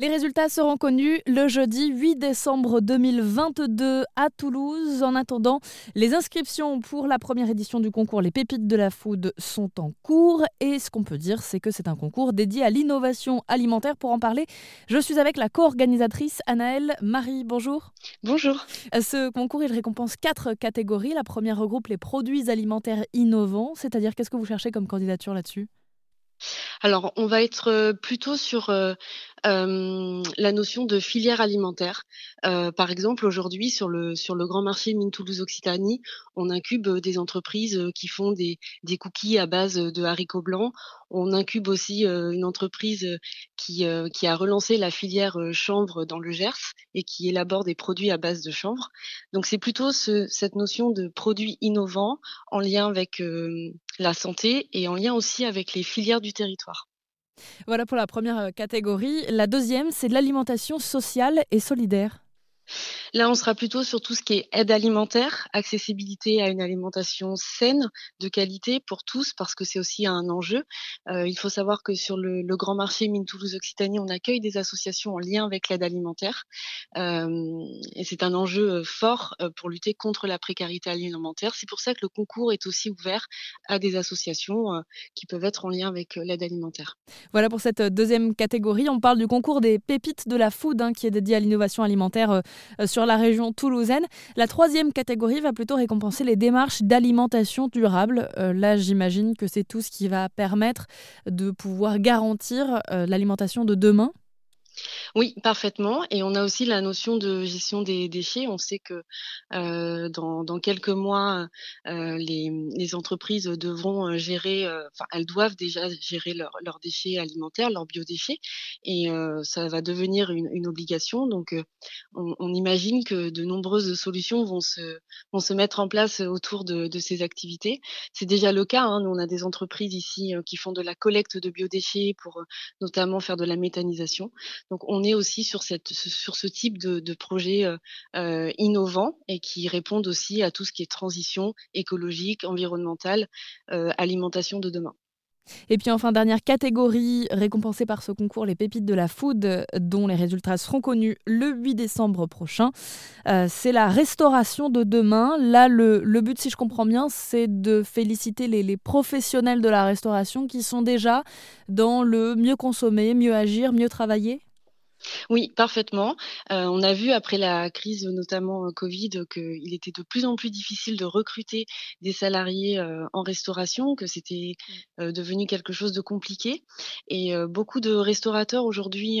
Les résultats seront connus le jeudi 8 décembre 2022 à Toulouse. En attendant, les inscriptions pour la première édition du concours Les Pépites de la Food sont en cours. Et ce qu'on peut dire, c'est que c'est un concours dédié à l'innovation alimentaire. Pour en parler, je suis avec la co-organisatrice Anaëlle Marie. Bonjour. Bonjour. Ce concours, il récompense quatre catégories. La première regroupe les produits alimentaires innovants, c'est-à-dire qu'est-ce que vous cherchez comme candidature là-dessus? Alors, on va être euh, plutôt sur euh, la notion de filière alimentaire. Euh, par exemple, aujourd'hui, sur le, sur le grand marché Mine Toulouse Occitanie, on incube des entreprises qui font des, des cookies à base de haricots blancs. On incube aussi une entreprise qui, qui a relancé la filière chanvre dans le Gers et qui élabore des produits à base de chanvre. Donc, c'est plutôt ce, cette notion de produits innovants en lien avec la santé et en lien aussi avec les filières du territoire. Voilà pour la première euh, catégorie. La deuxième, c'est de l'alimentation sociale et solidaire. Là, on sera plutôt sur tout ce qui est aide alimentaire, accessibilité à une alimentation saine, de qualité pour tous, parce que c'est aussi un enjeu. Euh, il faut savoir que sur le, grand marché Mine Toulouse Occitanie, on accueille des associations en lien avec l'aide alimentaire. Euh, et c'est un enjeu euh, fort pour lutter contre la précarité alimentaire. C'est pour ça que le concours est aussi ouvert à des associations qui peuvent être en lien avec l'aide alimentaire. Voilà pour cette deuxième catégorie. On parle du concours des pépites de la food, hein, qui est dédié à l'innovation alimentaire sur la région toulousaine. La troisième catégorie va plutôt récompenser les démarches d'alimentation durable. Euh, là, j'imagine que c'est tout ce qui va permettre de pouvoir garantir euh, l'alimentation de demain. Oui, parfaitement. Et on a aussi la notion de gestion des déchets. On sait que euh, dans, dans, quelques mois, euh, les, les, entreprises devront euh, gérer, euh, enfin, elles doivent déjà gérer leurs leurs déchets alimentaires, leurs biodéchets, et euh, ça va devenir une, une obligation. Donc, on, on, imagine que de nombreuses solutions vont se, vont se mettre en place autour de, de ces activités. C'est déjà le cas. Hein. Nous, on a des entreprises ici qui font de la collecte de biodéchets pour notamment faire de la méthanisation. Donc, on est aussi sur, ce type de, de projet euh, euh, innovant et qui répondent aussi à tout ce qui est transition écologique, environnementale, euh, alimentation de demain. Et puis enfin, dernière catégorie récompensée par ce concours, les pépites de la food, dont les résultats seront connus le 8 décembre prochain. c'est la restauration de demain. Là, le, but, si je comprends bien, c'est de féliciter les, professionnels de la restauration qui sont déjà dans le mieux consommer, mieux agir, mieux travailler. Oui, parfaitement. Euh, on a vu après la crise, notamment euh, Covid, qu'il était de plus en plus difficile de recruter des salariés euh, en restauration, que c'était mmh. devenu quelque chose de compliqué. Et beaucoup de restaurateurs aujourd'hui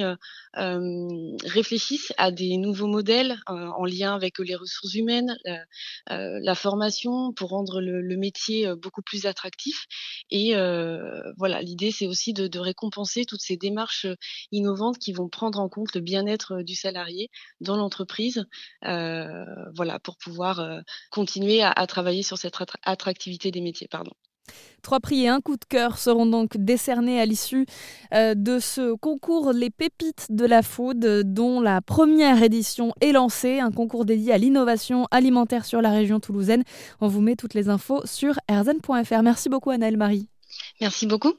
réfléchissent à des nouveaux modèles en lien avec les ressources humaines, la formation pour rendre le, métier beaucoup plus attractif. Et voilà, l'idée, c'est aussi de, de récompenser toutes ces démarches innovantes qui vont prendre en compte le bien-être du salarié dans l'entreprise, voilà, pour pouvoir continuer à, à, travailler sur cette attractivité des métiers. Pardon. Trois prix et un coup de cœur seront donc décernés à l'issue de ce concours Les Pépites de la Food, dont la première édition est lancée, un concours dédié à l'innovation alimentaire sur la région toulousaine. On vous met toutes les infos sur erzen.fr. Merci beaucoup Annelle Marie. Merci beaucoup.